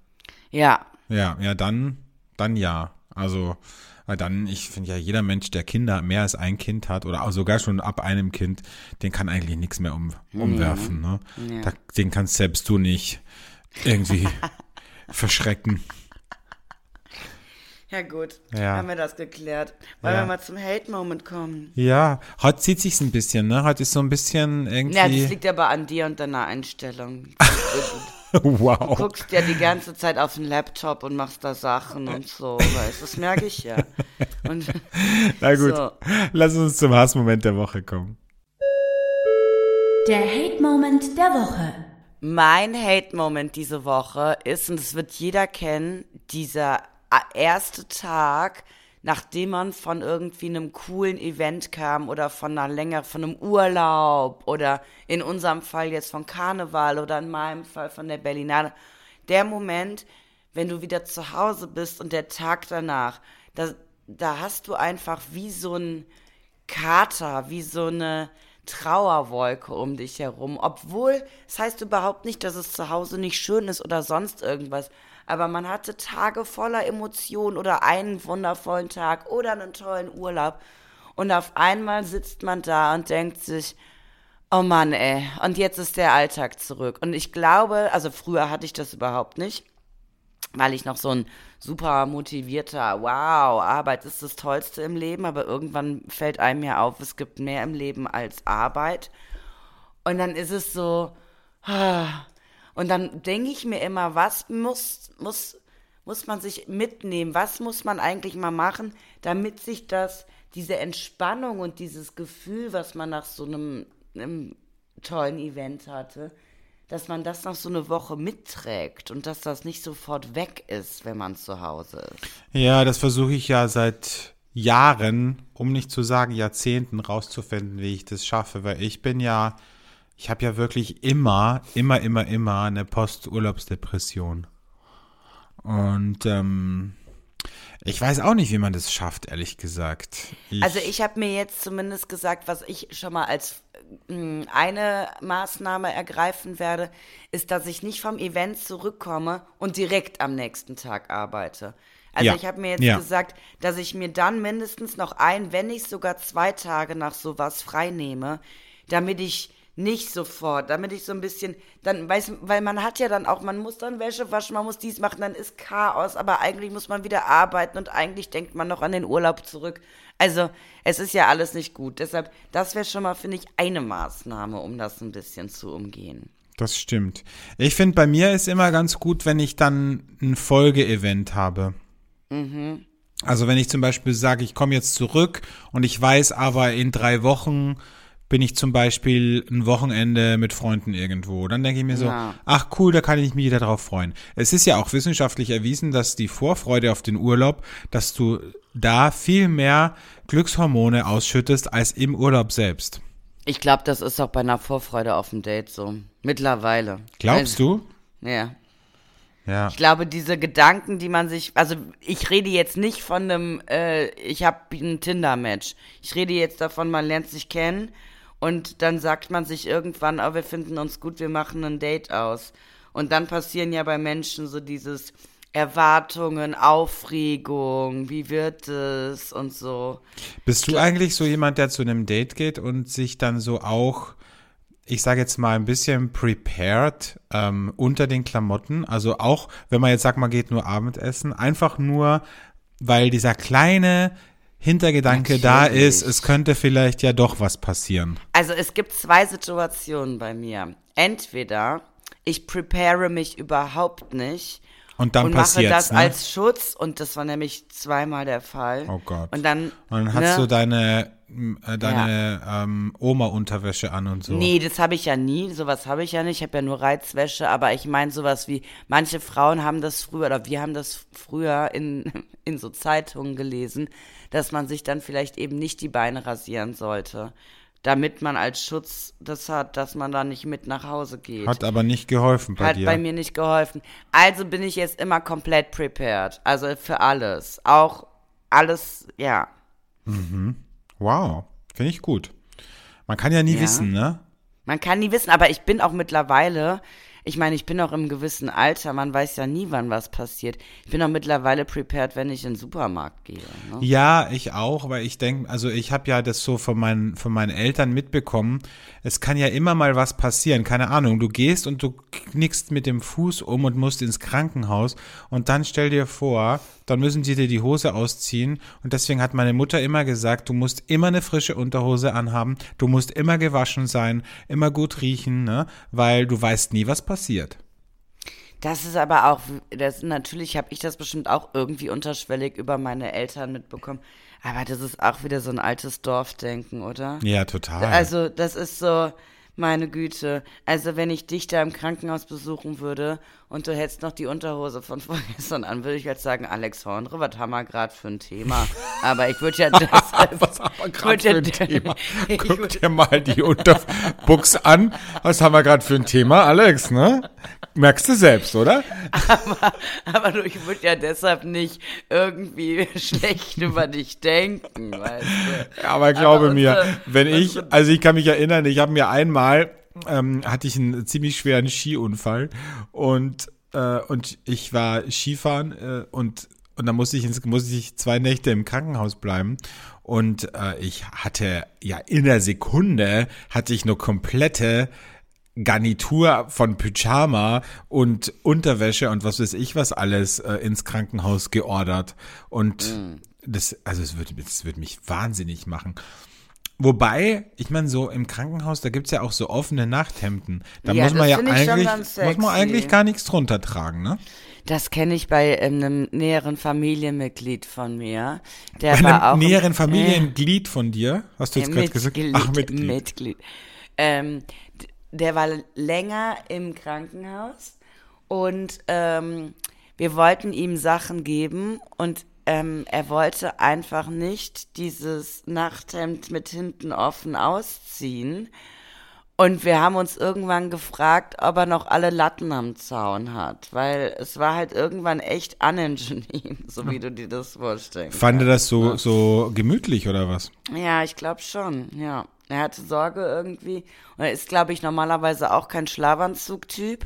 Ja. Ja, ja, dann, dann ja. Also, dann, ich finde ja, jeder Mensch, der Kinder mehr als ein Kind hat oder sogar schon ab einem Kind, den kann eigentlich nichts mehr um, umwerfen. Ne? Ja. Da, den kannst selbst du nicht irgendwie verschrecken. Ja gut, Ja. haben wir das geklärt. Wollen Ja. wir mal zum Hate-Moment kommen? Ja, heute zieht sich's ein bisschen, ne? Heute ist so ein bisschen irgendwie. Ja, das liegt aber an dir und deiner Einstellung. Du wow. guckst ja die ganze Zeit auf den Laptop und machst da Sachen und so, weißt du, das merke ich ja. Und Na gut. So. Lass uns zum Hassmoment der Woche kommen. Der Hate-Moment der Woche. Mein Hate-Moment diese Woche ist, und das wird jeder kennen, dieser a- erste Tag, nachdem man von irgendwie einem coolen Event kam oder von einer länger, von einem Urlaub oder in unserem Fall jetzt von Karneval oder in meinem Fall von der Berlinale. Der Moment, wenn du wieder zu Hause bist und der Tag danach, da, da hast du einfach wie so ein Kater, wie so eine Trauerwolke um dich herum. Obwohl, das heißt überhaupt nicht, dass es zu Hause nicht schön ist oder sonst irgendwas. Aber man hatte Tage voller Emotionen oder einen wundervollen Tag oder einen tollen Urlaub. Und auf einmal sitzt man da und denkt sich, oh Mann, ey, und jetzt ist der Alltag zurück. Und ich glaube, also früher hatte ich das überhaupt nicht weil ich noch so ein super motivierter, wow, Arbeit ist das Tollste im Leben, aber irgendwann fällt einem ja auf, es gibt mehr im Leben als Arbeit. Und dann ist es so, ah. Und dann denke ich mir immer, was muss, muss, muss man sich mitnehmen, was muss man eigentlich mal machen, damit sich das, diese Entspannung und dieses Gefühl, was man nach so einem, einem tollen Event hatte, dass man das noch so eine Woche mitträgt und dass das nicht sofort weg ist, wenn man zu Hause ist. Ja, das versuche ich ja seit Jahren, um nicht zu sagen Jahrzehnten, rauszufinden, wie ich das schaffe, weil ich bin ja, ich habe ja wirklich immer, immer, immer, immer eine Posturlaubsdepression. Und ähm, ich weiß auch nicht, wie man das schafft, ehrlich gesagt. Ich, Also ich habe mir jetzt zumindest gesagt, was ich schon mal als mh, eine Maßnahme ergreifen werde, ist, dass ich nicht vom Event zurückkomme und direkt am nächsten Tag arbeite. Also Ja, ich habe mir jetzt ja. gesagt, dass ich mir dann mindestens noch ein, wenn nicht sogar zwei Tage nach sowas freinehme, damit ich nicht sofort, damit ich so ein bisschen, dann, weiß, weil man hat ja dann auch, man muss dann Wäsche waschen, man muss dies machen, dann ist Chaos, aber eigentlich muss man wieder arbeiten und eigentlich denkt man noch an den Urlaub zurück. Also, es ist ja alles nicht gut. Deshalb, das wäre schon mal, finde ich, eine Maßnahme, um das ein bisschen zu umgehen. Das stimmt. Ich finde, bei mir ist immer ganz gut, wenn ich dann ein Folgeevent habe. Also wenn ich zum Beispiel sage, ich komme jetzt zurück und ich weiß aber in drei Wochen bin ich zum Beispiel ein Wochenende mit Freunden irgendwo. Dann denke ich mir so, Ja. ach cool, da kann ich mich wieder drauf freuen. Es ist ja auch wissenschaftlich erwiesen, dass die Vorfreude auf den Urlaub, dass du da viel mehr Glückshormone ausschüttest als im Urlaub selbst. Ich glaube, das ist auch bei einer Vorfreude auf ein Date so. Mittlerweile. Glaubst du? du? Ja. Ja. Ich glaube, diese Gedanken, die man sich, also ich rede jetzt nicht von einem, äh, ich habe ein Tinder-Match. Ich rede jetzt davon, man lernt sich kennen und dann sagt man sich irgendwann, oh, wir finden uns gut, wir machen ein Date aus. Und dann passieren ja bei Menschen so dieses Erwartungen, Aufregung, wie wird es und so. Bist du eigentlich so jemand, der zu einem Date geht und sich dann so auch, ich sage jetzt mal ein bisschen prepared ähm, unter den Klamotten? Also auch, wenn man jetzt sagt, man geht nur Abendessen, einfach nur, weil dieser kleine Hintergedanke da Natürlich. ist, es könnte vielleicht ja doch was passieren. Also es gibt zwei Situationen bei mir. Entweder ich prepare mich überhaupt nicht Und dann und mache das ne? als Schutz und das war nämlich zweimal der Fall. Oh Gott. Und dann, Und dann hast ne? du deine, äh, deine ähm, Oma-Unterwäsche an und so. Nee, das habe ich ja nie, sowas habe ich ja nicht, ich habe ja nur Reizwäsche, aber ich meine sowas wie, manche Frauen haben das früher, oder wir haben das früher in, in so Zeitungen gelesen, dass man sich dann vielleicht eben nicht die Beine rasieren sollte, damit man als Schutz das hat, dass man da nicht mit nach Hause geht. Hat aber nicht geholfen bei Hat dir. bei mir nicht geholfen. Also bin ich jetzt immer komplett prepared. Also für alles. Auch alles, ja. wow, finde ich gut. Man kann ja nie Ja. wissen, ne? Man kann nie wissen, aber ich bin auch mittlerweile, ich meine, ich bin auch im gewissen Alter, man weiß ja nie, wann was passiert. Ich bin auch mittlerweile prepared, wenn ich in den Supermarkt gehe. Ne? Ja, ich auch, aber ich denke, also ich habe ja das so von meinen, von meinen Eltern mitbekommen. Es kann ja immer mal was passieren. Keine Ahnung, du gehst und du knickst mit dem Fuß um und musst ins Krankenhaus und dann stell dir vor, dann müssen sie dir die Hose ausziehen und deswegen hat meine Mutter immer gesagt, du musst immer eine frische Unterhose anhaben, du musst immer gewaschen sein, immer gut riechen, ne? weil du weißt nie, was passiert. Das ist aber auch, das natürlich habe ich das bestimmt auch irgendwie unterschwellig über meine Eltern mitbekommen. Aber das ist auch wieder so ein altes Dorfdenken, oder? Ja, total. Also, das ist so, meine Güte. Also, wenn ich dich da im Krankenhaus besuchen würde und du hättest noch die Unterhose von vorgestern an, würde ich jetzt sagen, Alex Hornre, was haben wir gerade für ein Thema? Aber ich würde ja deshalb. was haben wir gerade für ein Thema? Guck dir mal die Unterbuchs an. Was haben wir gerade für ein Thema, Alex, ne? Merkst du selbst, oder? Aber, aber du, ich würde ja deshalb nicht irgendwie schlecht über dich denken, weißt du? Ja, aber glaube aber mir, unsere, wenn ich, also ich kann mich erinnern, ich habe mir einmal, ähm, hatte ich einen ziemlich schweren Skiunfall und, äh, und ich war Skifahren äh, und und dann musste ich, ins, musste ich zwei Nächte im Krankenhaus bleiben. Und äh, ich hatte ja in der Sekunde hatte ich nur komplette Garnitur von Pyjama und Unterwäsche und was weiß ich was alles äh, ins Krankenhaus geordert. Und mm. das, also es würde, das würde mich wahnsinnig machen. Wobei, ich meine, so im Krankenhaus, da gibt's ja auch so offene Nachthemden. Da ja, muss man ja eigentlich, muss man eigentlich gar nichts drunter tragen, ne? Das kenne ich bei ähm, einem näheren Familienmitglied von mir. Der bei war einem näheren Familienmitglied äh, von dir? Hast du jetzt gerade gesagt? Ach, Mitglied. Mitglied. Ähm, der war länger im Krankenhaus und ähm, wir wollten ihm Sachen geben und ähm, er wollte einfach nicht dieses Nachthemd mit hinten offen ausziehen. Und wir haben uns irgendwann gefragt, ob er noch alle Latten am Zaun hat, weil es war halt irgendwann echt unangenehm, so wie du dir das vorstellst. Fand er das so, ne? so gemütlich oder was? Ja, ich glaube schon, ja. Er hatte Sorge irgendwie. Und er ist, glaube ich, normalerweise auch kein Schlafanzug-Typ.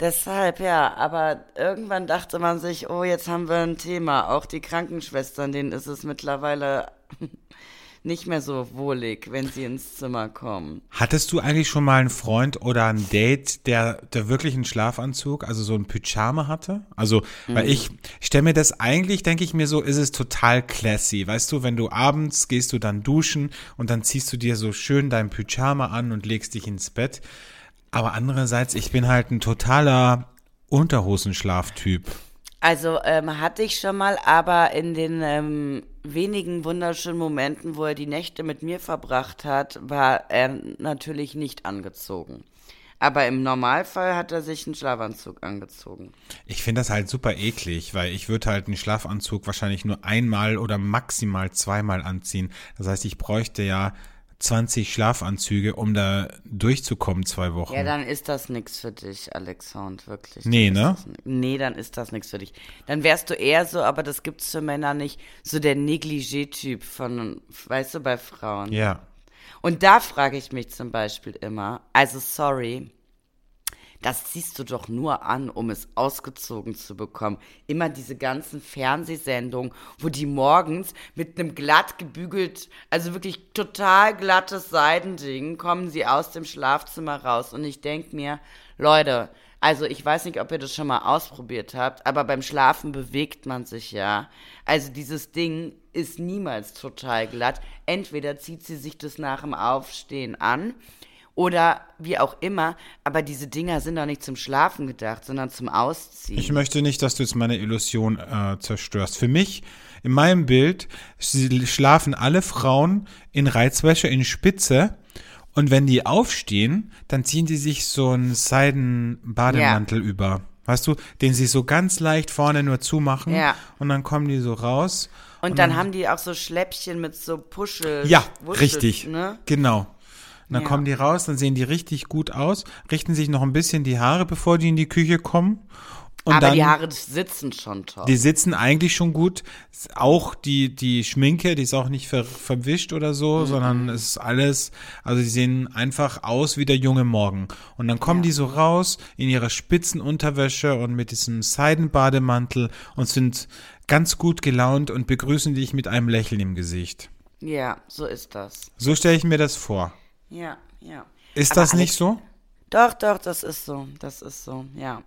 Deshalb, ja, aber irgendwann dachte man sich, oh, jetzt haben wir ein Thema. Auch die Krankenschwestern, denen ist es mittlerweile nicht mehr so wohlig, wenn sie ins Zimmer kommen. Hattest du eigentlich schon mal einen Freund oder ein Date, der, der wirklich einen Schlafanzug, also so ein Pyjama hatte? Also, weil mhm. ich stelle mir das eigentlich, denke ich mir so, ist es total classy. Weißt du, wenn du abends gehst du dann duschen und dann ziehst du dir so schön dein Pyjama an und legst dich ins Bett. Aber andererseits, ich bin halt ein totaler Unterhosenschlaftyp. Also ähm, hatte ich schon mal, aber in den ähm, wenigen wunderschönen Momenten, wo er die Nächte mit mir verbracht hat, war er natürlich nicht angezogen. Aber im Normalfall hat er sich einen Schlafanzug angezogen. Ich finde das halt super eklig, weil ich würde halt einen Schlafanzug wahrscheinlich nur einmal oder maximal zweimal anziehen. Das heißt, ich bräuchte ja 20 Schlafanzüge, um da durchzukommen zwei Wochen. Ja, dann ist das nichts für dich, Alexand, wirklich. Nee, ne? Nee, dann ist das nichts für dich. Dann wärst du eher so, aber das gibt's für Männer nicht, so der Negligé-Typ von, weißt du, bei Frauen. Ja. Und da frage ich mich zum Beispiel immer, also sorry, das ziehst du doch nur an, um es ausgezogen zu bekommen. Immer diese ganzen Fernsehsendungen, wo die morgens mit einem glatt gebügelt, also wirklich total glattes Seidending, kommen sie aus dem Schlafzimmer raus. Und ich denke mir, Leute, also ich weiß nicht, ob ihr das schon mal ausprobiert habt, aber beim Schlafen bewegt man sich ja. Also dieses Ding ist niemals total glatt. Entweder zieht sie sich das nach dem Aufstehen an oder wie auch immer, aber diese Dinger sind doch nicht zum Schlafen gedacht, sondern zum Ausziehen. Ich möchte nicht, dass du jetzt meine Illusion äh, zerstörst. Für mich, in meinem Bild, schlafen alle Frauen in Reizwäsche in Spitze und wenn die aufstehen, dann ziehen die sich so einen Seidenbademantel ja. über. Weißt du, den sie so ganz leicht vorne nur zumachen ja. und dann kommen die so raus. Und, und dann, dann, haben die auch so Schläppchen mit so Puschel. Ja, Wuschel, richtig. Ne? Genau. Und dann ja. kommen die raus, dann sehen die richtig gut aus, richten sich noch ein bisschen die Haare, bevor die in die Küche kommen. Und Aber dann, die Haare sitzen schon top. Die sitzen eigentlich schon gut. Auch die, die Schminke, die ist auch nicht ver, verwischt oder so, Mhm. sondern es ist alles, also die sehen einfach aus wie der junge Morgen. Und dann kommen die so raus in ihrer Spitzenunterwäsche und mit diesem Seidenbademantel und sind ganz gut gelaunt und begrüßen dich mit einem Lächeln im Gesicht. ja, so ist das. So stelle ich mir das vor. Ja, ja. Ist Aber das nicht Alex- so? Doch, doch, das ist so. Das ist so, ja.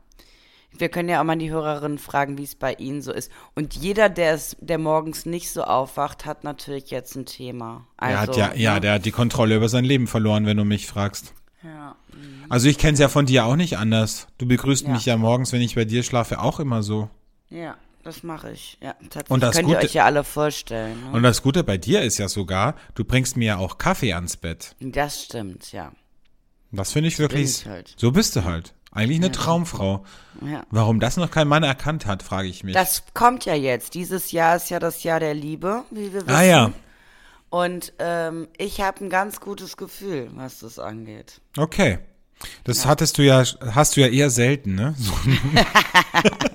Wir können ja auch mal die Hörerinnen fragen, wie es bei ihnen so ist. Und jeder, der es, der morgens nicht so aufwacht, hat natürlich jetzt ein Thema. Also, er hat ja, ja, ne? der hat die Kontrolle über sein Leben verloren, wenn du mich fragst. ja. mhm. Also ich kenne es ja von dir auch nicht anders. Du begrüßt Ja. mich ja morgens, wenn ich bei dir schlafe, auch immer so. Ja, das mache ich. Ja, tatsächlich. Und das könnt ihr Gute- euch ja alle vorstellen. Ne? Und das Gute bei dir ist ja sogar, du bringst mir ja auch Kaffee ans Bett. Das stimmt, ja. Das finde ich wirklich. ich halt. So bist du halt. Eigentlich eine Traumfrau. ja. Warum das noch kein Mann erkannt hat, frage ich mich. Das kommt ja jetzt. Dieses Jahr ist ja das Jahr der Liebe, wie wir wissen. ah ja, Und ähm, ich habe ein ganz gutes Gefühl, was das angeht. okay. Das hattest du ja, hast du ja eher selten, ne? So.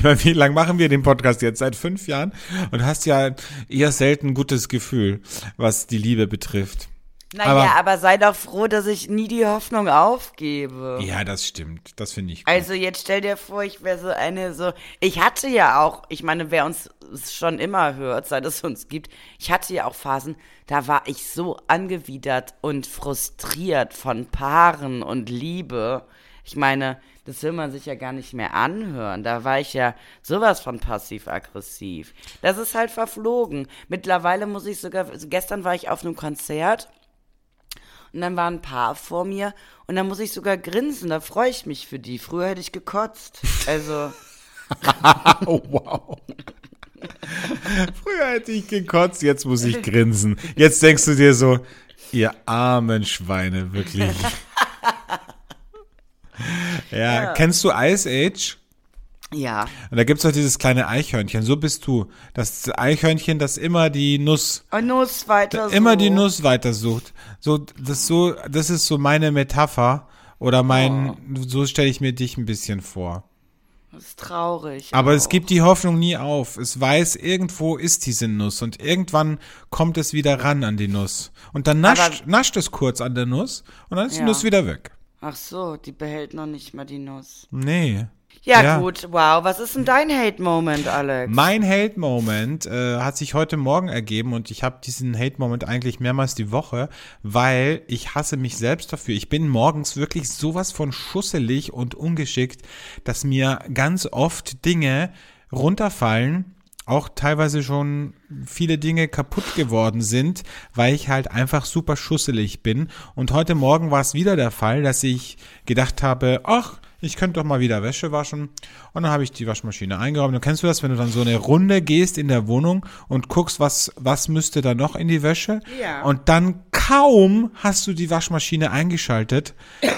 ich meine, wie lange machen wir den Podcast jetzt? Seit fünf Jahren? Und hast ja eher selten ein gutes Gefühl, was die Liebe betrifft. Naja, Aber- aber, sei doch froh, dass ich nie die Hoffnung aufgebe. Ja, das stimmt. Das finde ich gut. Also jetzt stell dir vor, ich wäre so eine so. Ich hatte ja auch, ich meine, wer uns schon immer hört, seit es uns gibt, ich hatte ja auch Phasen, da war ich so angewidert und frustriert von Paaren und Liebe. Ich meine, das will man sich ja gar nicht mehr anhören. Da war ich ja sowas von passiv-aggressiv. Das ist halt verflogen. Mittlerweile muss ich sogar, also gestern war ich auf einem Konzert und dann war ein Paar vor mir und dann muss ich sogar grinsen, da freue ich mich für die. Früher hätte ich gekotzt. Also, Oh, wow. Früher hätte ich gekotzt, jetzt muss ich grinsen. Jetzt denkst du dir so, ihr armen Schweine, wirklich. Ja, kennst du Ice Age? ja. Und da gibt's doch dieses kleine Eichhörnchen, so bist du. Das Eichhörnchen, das immer die Nuss, Nuss weiter immer die Nuss weitersucht. So, das so, das ist so meine Metapher. Oder mein, so stelle ich mir dich ein bisschen vor. Das ist traurig. Aber es auch. gibt die Hoffnung nie auf. Es weiß, irgendwo ist diese Nuss und irgendwann kommt es wieder ran an die Nuss. Und dann nascht, nascht es kurz an der Nuss und dann ist die Ja. Nuss wieder weg. Ach so, die behält noch nicht mal die Nuss. Nee. Ja, Ja. gut, wow. Was ist denn dein Hate-Moment, Alex? Mein Hate-Moment äh, hat sich heute Morgen ergeben und ich habe diesen Hate-Moment eigentlich mehrmals die Woche, weil ich hasse mich selbst dafür. Ich bin morgens wirklich sowas von schusselig und ungeschickt, dass mir ganz oft Dinge runterfallen, auch teilweise schon viele Dinge kaputt geworden sind, weil ich halt einfach super schusselig bin. Und heute Morgen war es wieder der Fall, dass ich gedacht habe, ach, ich könnte doch mal wieder Wäsche waschen. Und dann habe ich die Waschmaschine eingeräumt. Und kennst du das, wenn du dann so eine Runde gehst in der Wohnung und guckst, was, was müsste da noch in die Wäsche? Ja. Und dann kaum hast du die Waschmaschine eingeschaltet,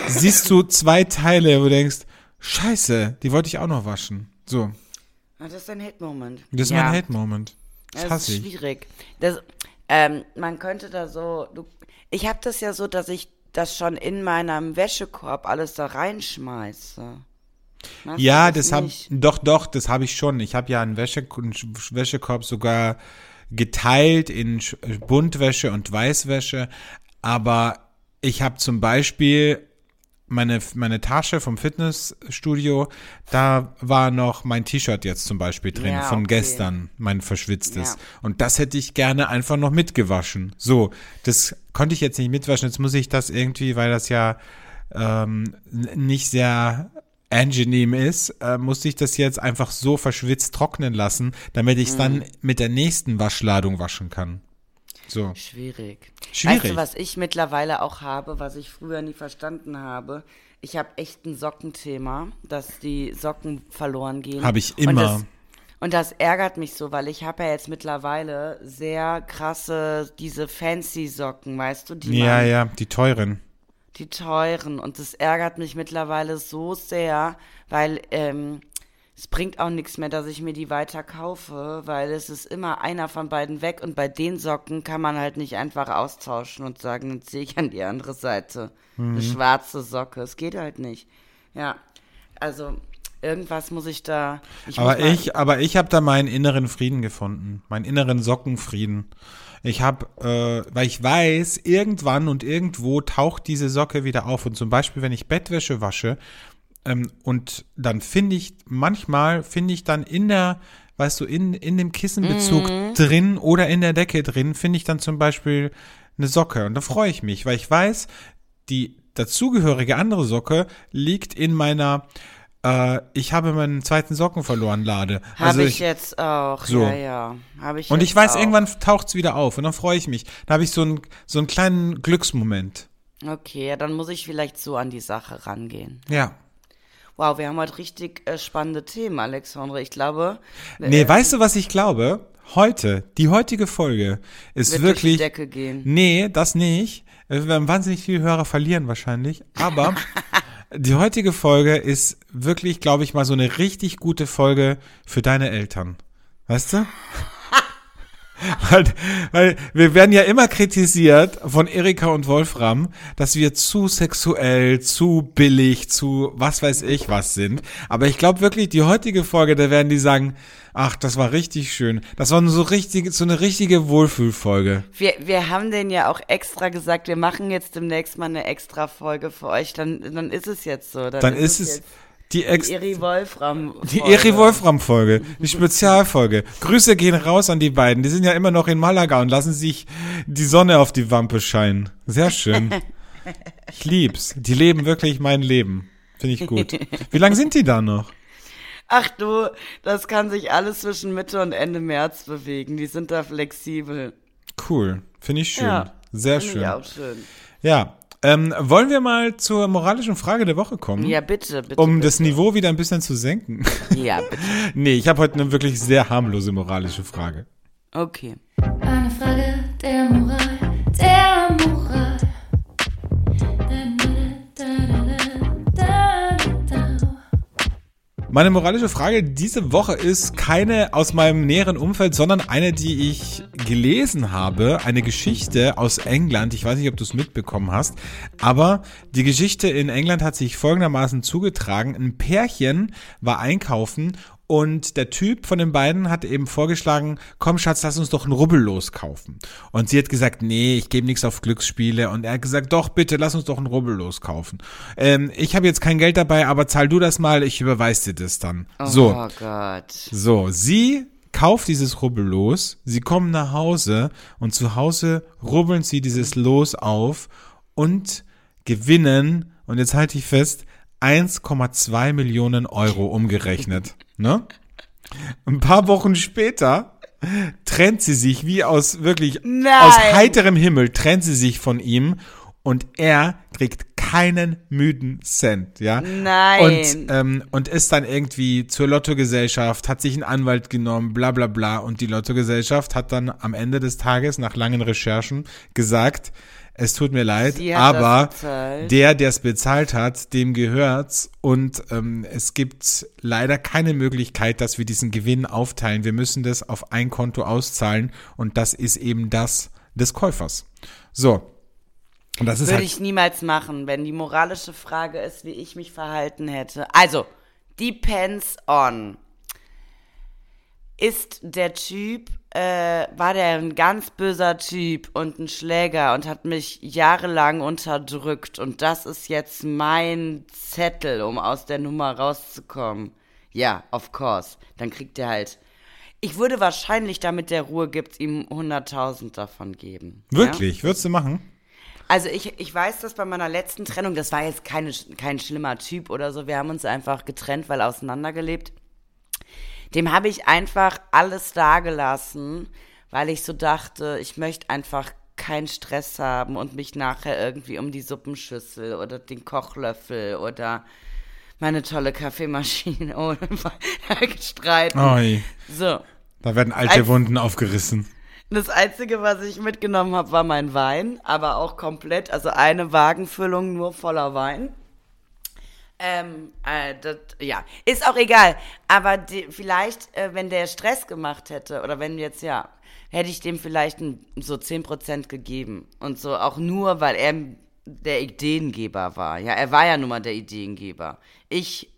siehst du zwei Teile, wo du denkst, scheiße, die wollte ich auch noch waschen. So, Das ist dein Hate-Moment. das ist ja. mein Hate-Moment. Das Das hasse ist ich. schwierig. Das, ähm, man könnte da so, du, ich habe das ja so, dass ich das schon in meinem Wäschekorb alles da reinschmeiße. Machst Ja, das habe nicht? doch doch, das habe ich schon. Ich habe ja einen, Wäsche, einen Sch- Wäschekorb sogar geteilt in Sch- Buntwäsche und Weißwäsche, aber ich habe zum Beispiel meine, meine Tasche vom Fitnessstudio, da war noch mein T-Shirt jetzt zum Beispiel drin, Ja, von okay. gestern, mein verschwitztes. Ja. Und das hätte ich gerne einfach noch mitgewaschen. So, das konnte ich jetzt nicht mitwaschen. Jetzt muss ich das irgendwie, weil das ja ähm, nicht sehr angenehm ist, äh, musste ich das jetzt einfach so verschwitzt trocknen lassen, damit ich es Mhm. dann mit der nächsten Waschladung waschen kann. So. Schwierig. Schwierig. Weißt du, was ich mittlerweile auch habe, was ich früher nie verstanden habe? Ich habe echt ein Sockenthema, dass die Socken verloren gehen. Habe ich Und immer. das, und das ärgert mich so, weil ich habe ja jetzt mittlerweile sehr krasse, diese fancy Socken, weißt du, die Ja, man, ja, die teuren. die teuren. Und das ärgert mich mittlerweile so sehr, weil ähm, es bringt auch nichts mehr, dass ich mir die weiter kaufe, weil es ist immer einer von beiden weg und bei den Socken kann man halt nicht einfach austauschen und sagen, dann ziehe ich an die andere Seite. Eine schwarze Socke. Es geht halt nicht. Ja. Also, Irgendwas muss ich da. Ich aber ich, aber ich habe da meinen inneren Frieden gefunden, meinen inneren Sockenfrieden. Ich habe, äh, weil ich weiß, irgendwann und irgendwo taucht diese Socke wieder auf. Und zum Beispiel, wenn ich Bettwäsche wasche, ähm, und dann finde ich, manchmal finde ich dann in der, weißt du, in, in dem Kissenbezug Mhm. drin oder in der Decke drin, finde ich dann zum Beispiel eine Socke. Und da freue ich mich, weil ich weiß, die dazugehörige andere Socke liegt in meiner, äh, ich habe meinen zweiten Socken verloren, Lade. Habe Also ich, jetzt auch. So. Ja, ja. Habe ich und ich weiß, auch. irgendwann taucht's wieder auf und dann freue ich mich. Da habe ich so einen, so einen kleinen Glücksmoment. Okay, ja, dann muss ich vielleicht so an die Sache rangehen. Ja. Wow, wir haben heute richtig äh, spannende Themen, Alexandre. Ich glaube, Nee, weißt du, was ich glaube? Heute, die heutige Folge ist wird wirklich. durch die Decke gehen. Nee, das nicht. Wir werden wahnsinnig viele Hörer verlieren wahrscheinlich. Aber die heutige Folge ist wirklich, glaube ich, mal so eine richtig gute Folge für deine Eltern. Weißt du? weil, weil wir werden ja immer kritisiert von Erika und Wolfram, dass wir zu sexuell, zu billig, zu was weiß ich was sind. Aber ich glaube wirklich, die heutige Folge, da werden die sagen, ach, das war richtig schön. Das war so richtig, so eine richtige Wohlfühlfolge. Wir, wir haben denen ja auch extra gesagt, wir machen jetzt demnächst mal eine extra Folge für euch. Dann, dann ist es jetzt so. Dann ist es jetzt die Ex die Eri Wolfram. die Eri Wolfram Folge, die Spezialfolge. Grüße gehen raus an die beiden. Die sind ja immer noch in Malaga und lassen sich die Sonne auf die Wampe scheinen. Sehr schön. Ich lieb's. Die leben wirklich mein Leben. Finde ich gut. Wie lange sind die da noch? Ach du, das kann sich alles zwischen Mitte und Ende März bewegen. Die sind da flexibel. Cool. Finde ich schön. Ja, Sehr schön. ich auch schön. Ja. Ähm, wollen wir mal zur moralischen Frage der Woche kommen? Ja, bitte, bitte. um bitte. das Niveau wieder ein bisschen zu senken. Ja, bitte. nee, ich habe heute eine wirklich sehr harmlose moralische Frage. Okay. Eine Frage der Moral, der Moral. Meine moralische Frage diese Woche ist keine aus meinem näheren Umfeld, sondern eine, die ich gelesen habe. Eine Geschichte aus England. Ich weiß nicht, ob du es mitbekommen hast. Aber die Geschichte in England hat sich folgendermaßen zugetragen. Ein Pärchen war einkaufen und der Typ von den beiden hat eben vorgeschlagen, komm Schatz, lass uns doch ein Rubbellos kaufen. Und sie hat gesagt, nee, ich gebe nichts auf Glücksspiele. Und er hat gesagt, doch, bitte, lass uns doch ein Rubbellos kaufen. Ähm, ich habe jetzt kein Geld dabei, aber zahl du das mal, ich überweise dir das dann. So. Oh Gott. So, sie kauft dieses Rubbellos, sie kommen nach Hause und zu Hause rubbeln sie dieses Los auf und gewinnen, und jetzt halte ich fest, 1,2 Millionen Euro umgerechnet. Ne? Ein paar Wochen später trennt sie sich wie aus wirklich Nein. aus heiterem Himmel trennt sie sich von ihm und er kriegt keinen müden Cent, ja. Nein. Und ähm, und ist dann irgendwie zur Lottogesellschaft, hat sich einen Anwalt genommen, bla bla bla. Und die Lottogesellschaft hat dann am Ende des Tages nach langen Recherchen gesagt, es tut mir leid, aber der, der es bezahlt hat, dem gehört's. Und ähm, es gibt leider keine Möglichkeit, dass wir diesen Gewinn aufteilen. Wir müssen das auf ein Konto auszahlen und das ist eben das des Käufers. So. Und das ist Würde halt. ich niemals machen, wenn die moralische Frage ist, wie ich mich verhalten hätte. Also, depends on. Ist der Typ, äh, war der ein ganz böser Typ und ein Schläger und hat mich jahrelang unterdrückt und das ist jetzt mein Zettel, um aus der Nummer rauszukommen. Ja, of course. Dann kriegt er halt. Ich würde wahrscheinlich, damit der Ruhe gibt, ihm 100.000 davon geben. Ja? Wirklich? Würdest du machen? Also ich, ich weiß das bei meiner letzten Trennung, das war jetzt keine, kein schlimmer Typ oder so, wir haben uns einfach getrennt, weil auseinandergelebt. Dem habe ich einfach alles dagelassen, weil ich so dachte, ich möchte einfach keinen Stress haben und mich nachher irgendwie um die Suppenschüssel oder den Kochlöffel oder meine tolle Kaffeemaschine oder streiten. Oi, So. da werden alte Als- Wunden aufgerissen. Das Einzige, was ich mitgenommen habe, war mein Wein, aber auch komplett, also eine Wagenfüllung nur voller Wein. Ähm, äh, das, ja, ist auch egal. Aber die, vielleicht, äh, wenn der Stress gemacht hätte, oder wenn jetzt, ja, hätte ich dem vielleicht ein, so 10% gegeben. Und so auch nur, weil er der Ideengeber war. Ja, er war ja nun mal der Ideengeber. Ich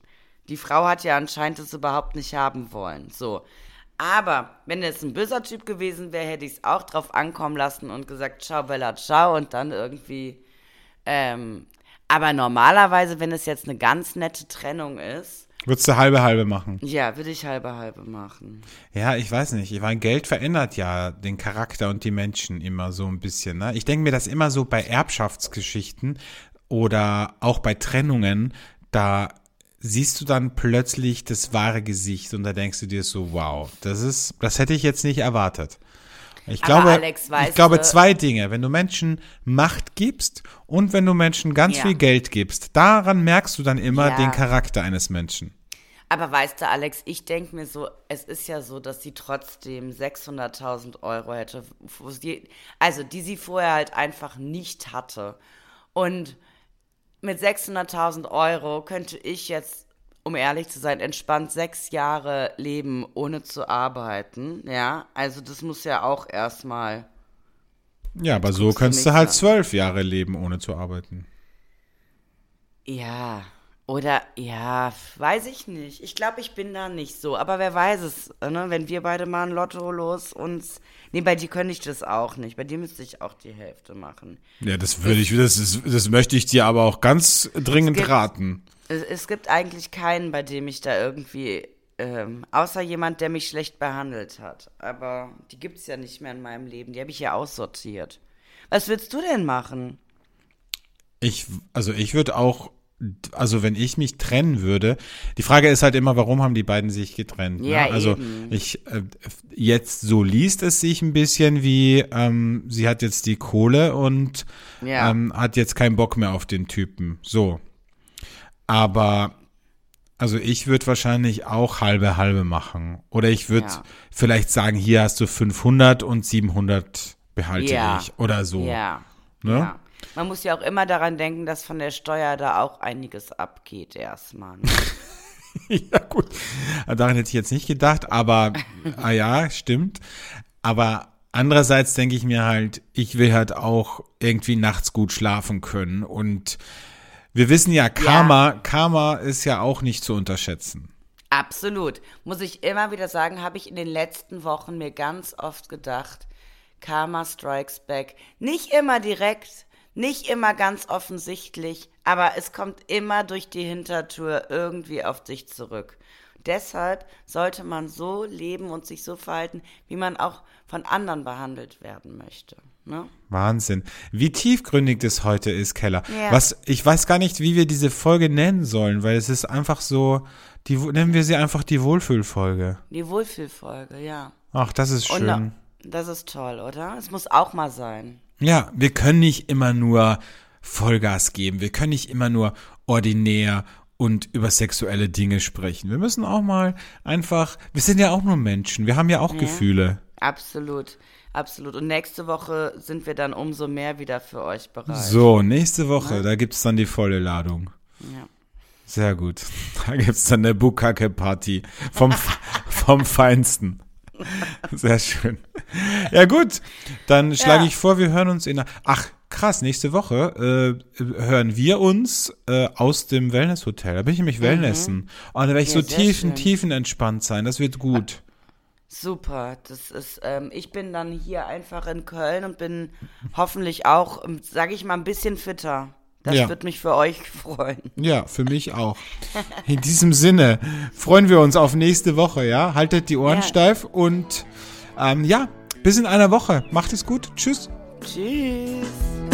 Die Frau hat ja anscheinend es überhaupt nicht haben wollen. So. Aber wenn es ein böser Typ gewesen wäre, hätte ich es auch drauf ankommen lassen und gesagt, ciao Bella, ciao und dann irgendwie. Ähm, aber normalerweise, wenn es jetzt eine ganz nette Trennung ist, Würdest du halbe halbe machen? ja, würde ich halbe halbe machen. Ja, ich weiß nicht. Ich meine, Geld verändert ja den Charakter und die Menschen immer so ein bisschen. Ne? Ich denke mir das immer so bei Erbschaftsgeschichten oder auch bei Trennungen, da siehst du dann plötzlich das wahre Gesicht und da denkst du dir so, wow, das ist, das hätte ich jetzt nicht erwartet. Ich Aber glaube, Alex, ich glaube zwei Dinge. Wenn du Menschen Macht gibst und wenn du Menschen ganz Ja. viel Geld gibst, daran merkst du dann immer Ja. den Charakter eines Menschen. Aber weißt du, Alex, ich denke mir so, es ist ja so, dass sie trotzdem 600.000 Euro hätte, sie, also die sie vorher halt einfach nicht hatte. Und mit 600.000 Euro könnte ich jetzt, um ehrlich zu sein, entspannt sechs Jahre leben, ohne zu arbeiten. Ja, also das muss ja auch erstmal. Ja, aber so guckst du könntest du mich halt an. zwölf Jahre leben, ohne zu arbeiten. Ja, oder ja, weiß ich nicht. Ich glaube, ich bin da nicht so. Aber wer weiß es, ne? wenn wir beide mal ein Lotto los uns. Nee, bei dir könnte ich das auch nicht. Bei dir müsste ich auch die Hälfte machen. Ja, das würde ich, das, ist, das möchte ich dir aber auch ganz dringend raten. Es, es gibt eigentlich keinen, bei dem ich da irgendwie. Ähm, außer jemand, der mich schlecht behandelt hat. Aber die gibt es ja nicht mehr in meinem Leben. Die habe ich ja aussortiert. Was würdest du denn machen? Ich, also ich würde auch, also wenn ich mich trennen würde, die Frage ist halt immer, warum haben die beiden sich getrennt? Ne? Ja, Also eben. ich, äh, jetzt so liest es sich ein bisschen wie, ähm, sie hat jetzt die Kohle und Ja. ähm, hat jetzt keinen Bock mehr auf den Typen. So. Aber also ich würde wahrscheinlich auch halbe halbe machen. Oder ich würde Ja. vielleicht sagen, hier hast du 500 und 700 behalte Ja. ich. Oder so. Ja. Ne? ja. Man muss ja auch immer daran denken, dass von der Steuer da auch einiges abgeht erstmal. ne? Ja, gut. Daran hätte ich jetzt nicht gedacht, aber ah ja, stimmt. Aber andererseits denke ich mir halt, ich will halt auch irgendwie nachts gut schlafen können. Und wir wissen ja, Karma, Karma ist ja auch nicht zu unterschätzen. Absolut. Muss ich immer wieder sagen, habe ich in den letzten Wochen mir ganz oft gedacht, Karma strikes back. Nicht immer direkt, nicht immer ganz offensichtlich, aber es kommt immer durch die Hintertür irgendwie auf dich zurück. Deshalb sollte man so leben und sich so verhalten, wie man auch von anderen behandelt werden möchte. Ne? Wahnsinn. Wie tiefgründig das heute ist, Keller. Ja. Was, ich weiß gar nicht, wie wir diese Folge nennen sollen, weil es ist einfach so, die, nennen wir sie einfach die Wohlfühlfolge. Die Wohlfühlfolge, ja. Ach, das ist Und schön. na- das ist toll, oder? Es muss auch mal sein. Ja, wir können nicht immer nur Vollgas geben. Wir können nicht immer nur ordinär und über sexuelle Dinge sprechen. Wir müssen auch mal einfach, wir sind ja auch nur Menschen. Wir haben ja auch Gefühle. Absolut, absolut. Und nächste Woche sind wir dann umso mehr wieder für euch bereit. So, nächste Woche, da gibt's dann die volle Ladung. Ja. Sehr gut. Da gibt's dann eine Bukake-Party vom, vom Feinsten. Sehr schön. Ja gut, dann schlage Ja. ich vor, wir hören uns in der, ach krass, nächste Woche äh, hören wir uns äh, aus dem Wellness-Hotel. Da bin ich nämlich Wellnessen. Und da werde ich Mhm. Ja, so tiefen, schön. tiefenentspannt sein. Das wird gut. Super. Das ist, ähm, ich bin dann hier einfach in Köln und bin hoffentlich auch, sage ich mal, ein bisschen fitter. Das Ja. wird mich für euch freuen. Ja, für mich auch. In diesem Sinne freuen wir uns auf nächste Woche, ja? Haltet die Ohren Ja. steif und ähm, ja, bis in einer Woche. Macht es gut. Tschüss. Tschüss.